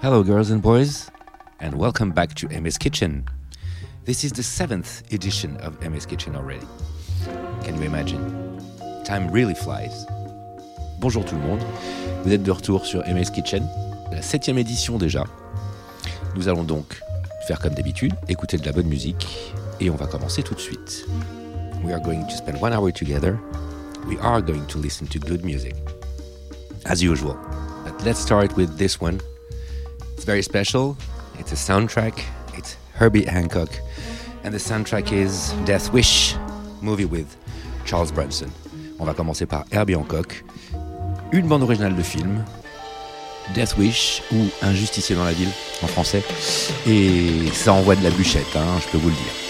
Hello, girls and boys, and welcome back to Aimé's Kitchen. This is the seventh edition of Aimé's Kitchen already. Can you imagine? Time really flies. Bonjour tout le monde, vous êtes de retour sur Aimé's Kitchen, la septième édition déjà. Nous allons donc faire comme d'habitude, écouter de la bonne musique, et on va commencer tout de suite. We are going to spend one hour together. We are going to listen to good music, as usual. But let's start with this one very special. It's a soundtrack. It's Herbie Hancock. And the soundtrack is Death Wish, movie with Charles Bronson. On va commencer par Herbie Hancock. Une bande originale de film. Death Wish ou Un justicier dans la ville en français. Et ça envoie de la bûchette, hein, je peux vous le dire.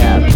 up.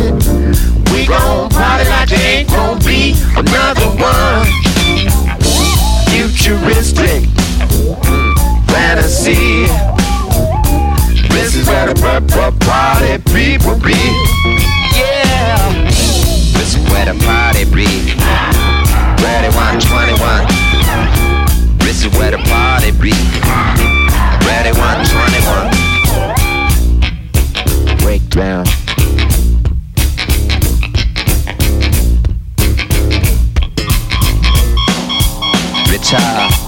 ain't gonna be another one. Futuristic mm, fantasy. This is where the party people be. Yeah. This is where the party be. Ready 121. This is where the party be. Ready 121. Breakdown. guitar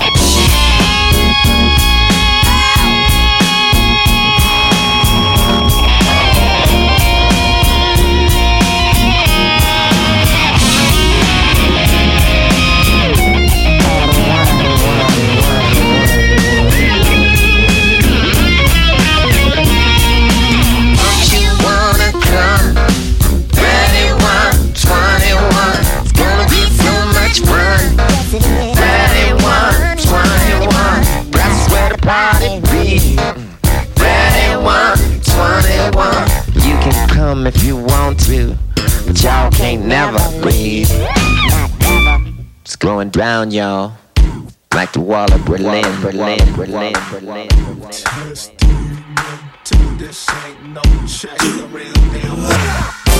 if you want to, but y'all can't never breathe. It's going down, y'all. Like the wall of Berlin, Berlin, Berlin, Berlin. This ain't no check, real deal.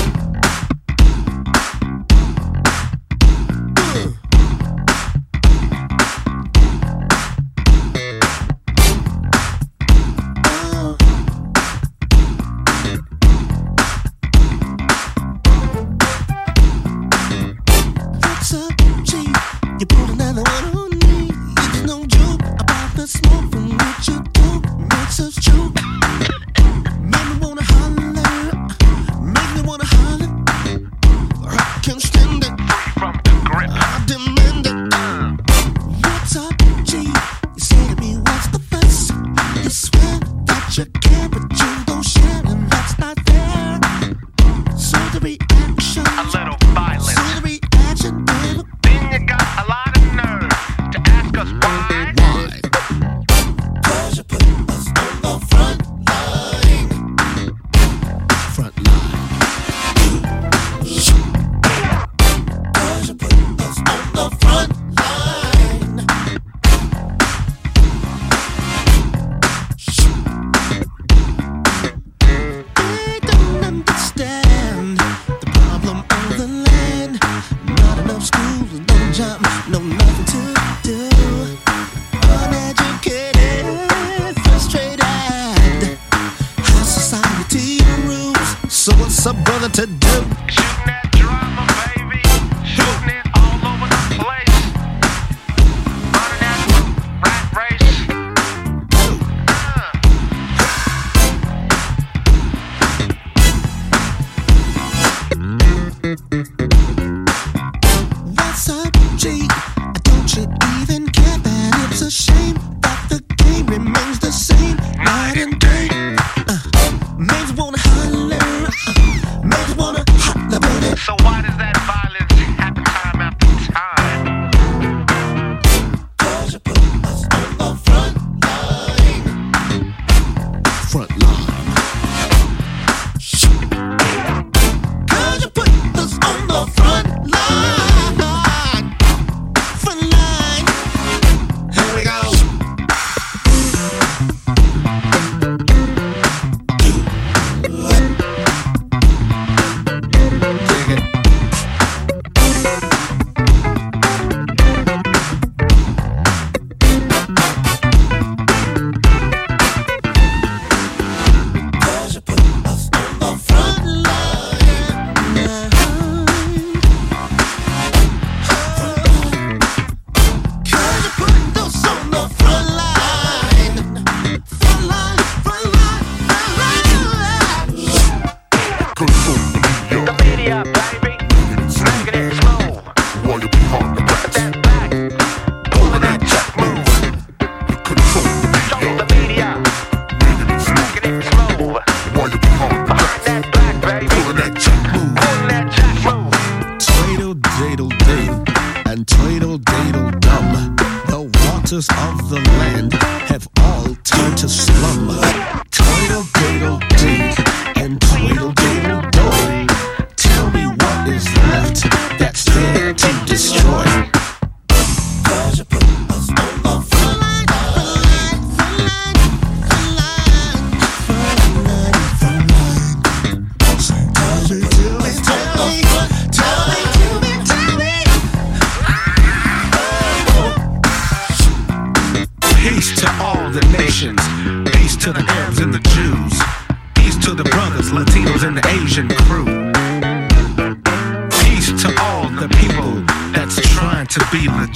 Don't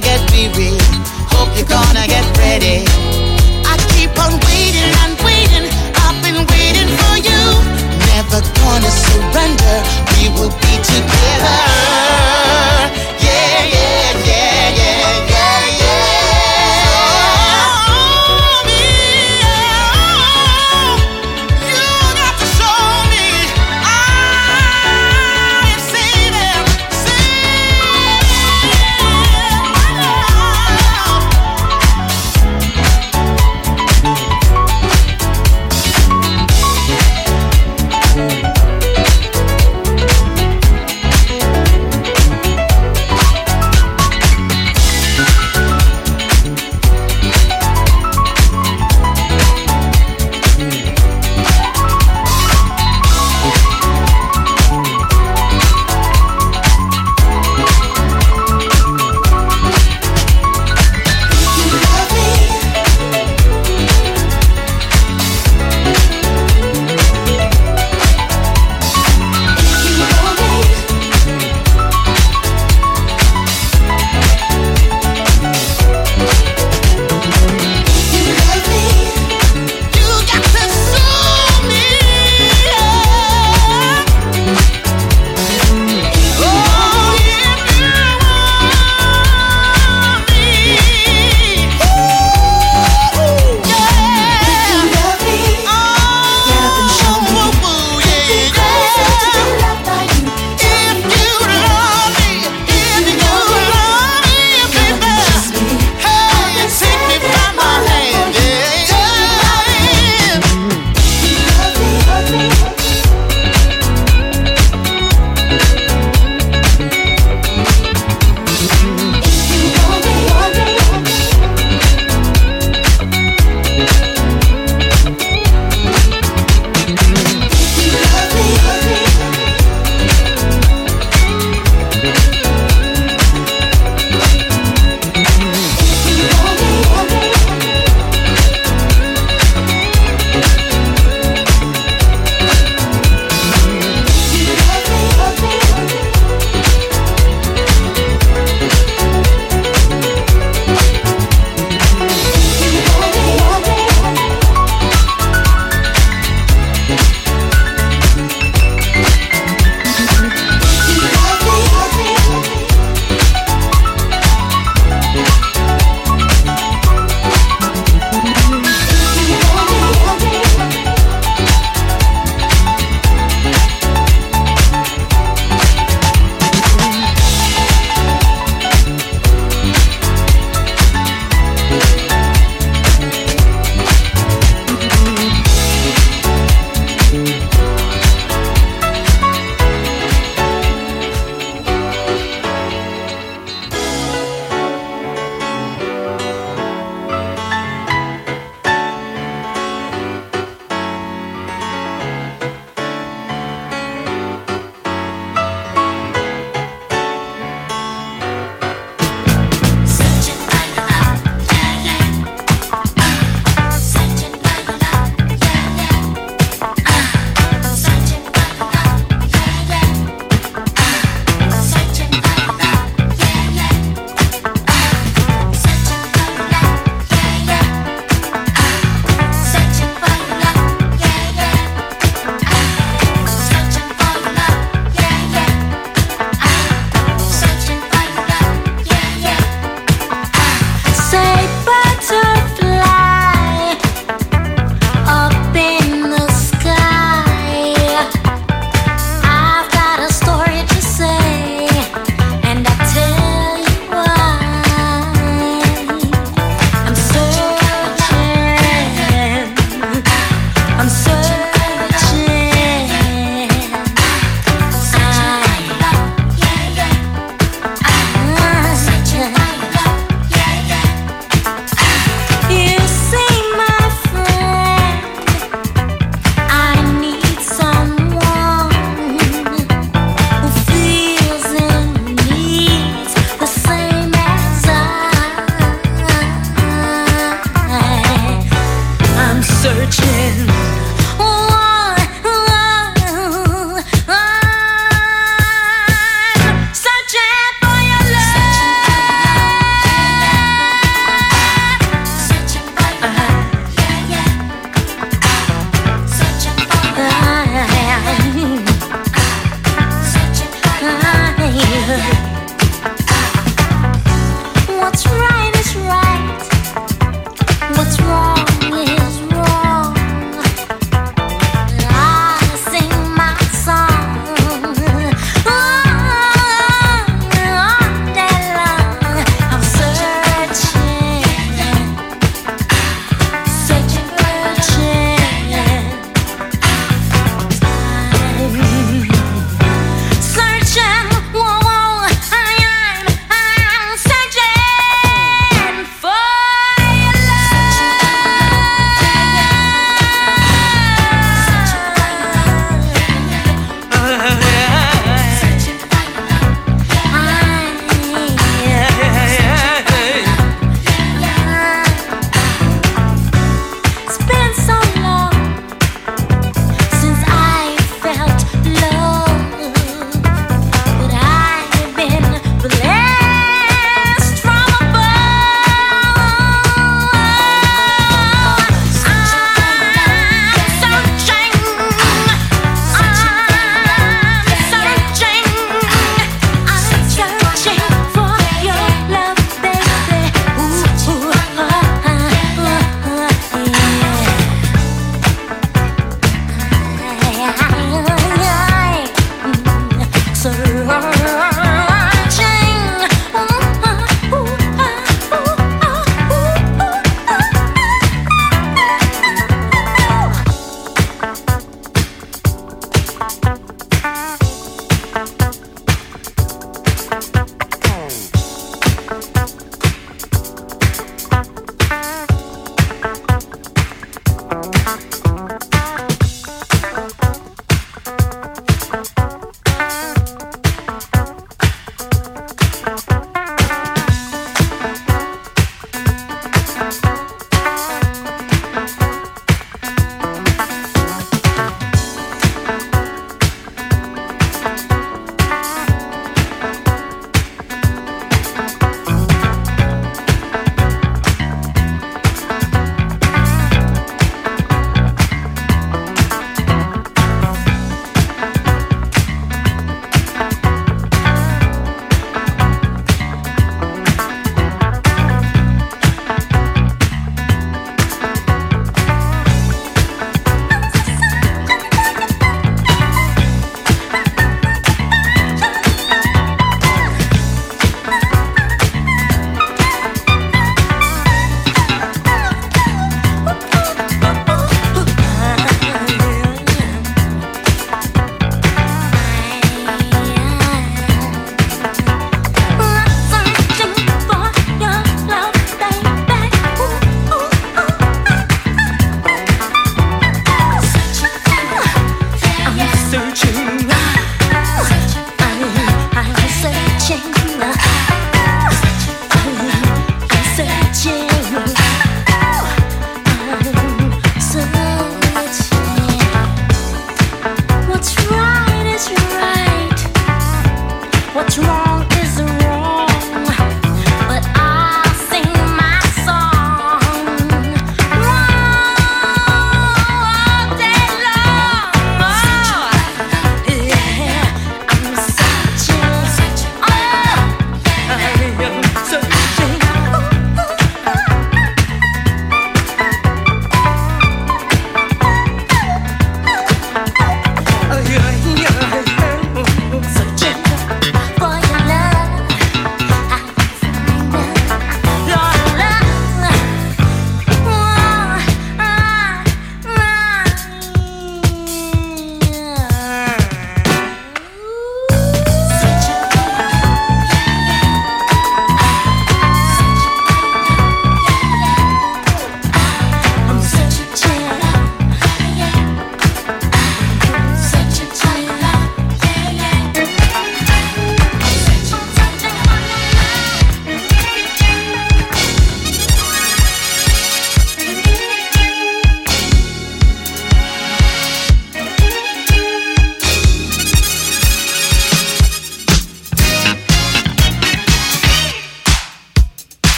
gonna get weary. Hope you're gonna get ready. I keep on waiting and waiting. I've been waiting for you. Never gonna surrender. We will be together.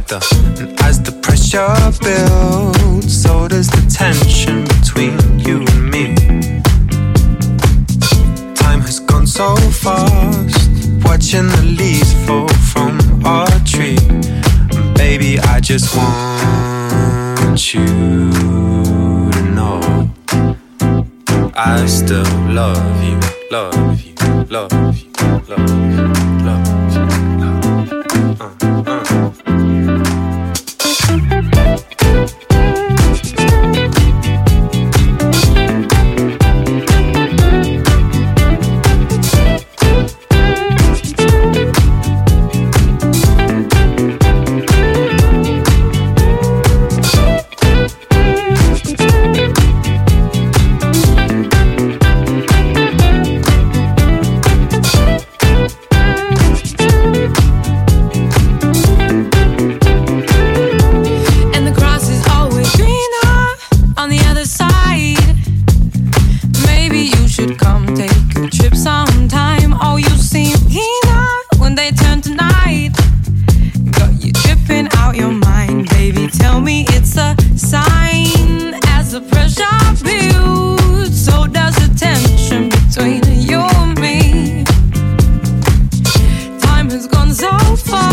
Weather. And as the pressure builds, Has gone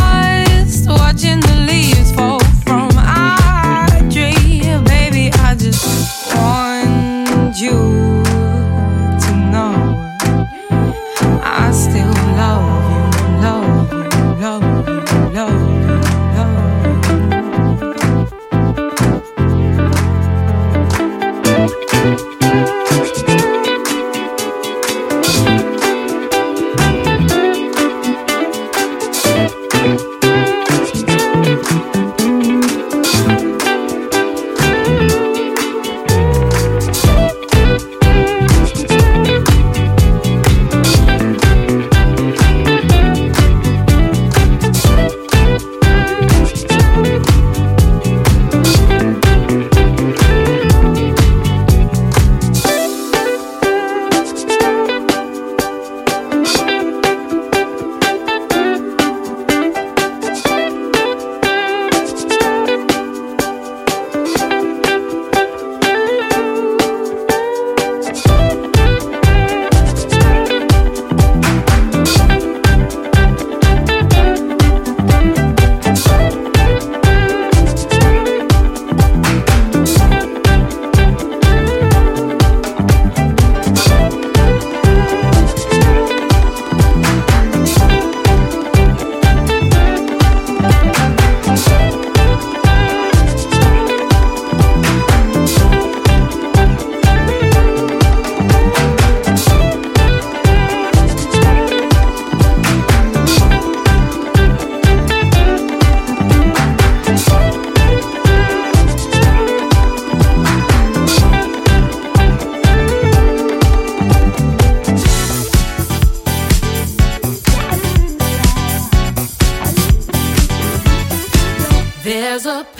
up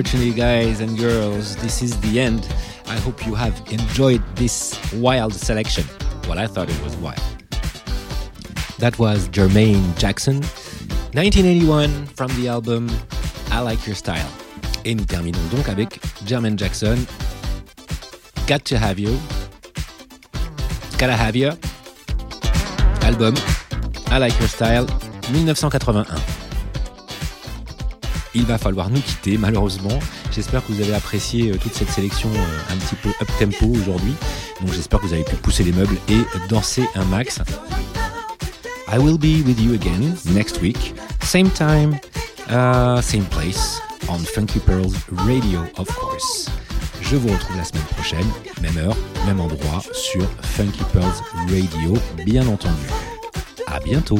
unfortunately, guys and girls, this is the end. I hope you have enjoyed this wild selection. Well, I thought it was wild. That was Jermaine Jackson, 1981, from the album I Like Your Style. Et nous terminons donc avec Jermaine Jackson, Got to Have You, Gotta Have You, album I Like Your Style, 1981. Il va falloir nous quitter malheureusement. J'espère que vous avez apprécié euh, toute cette sélection euh, un petit peu up tempo aujourd'hui. Donc j'espère que vous avez pu pousser les meubles et danser un max. I will be with you again next week, same time, uh, same place, on Funky Pearls Radio, of course. Je vous retrouve la semaine prochaine, même heure, même endroit, sur Funky Pearls Radio, bien entendu. À bientôt!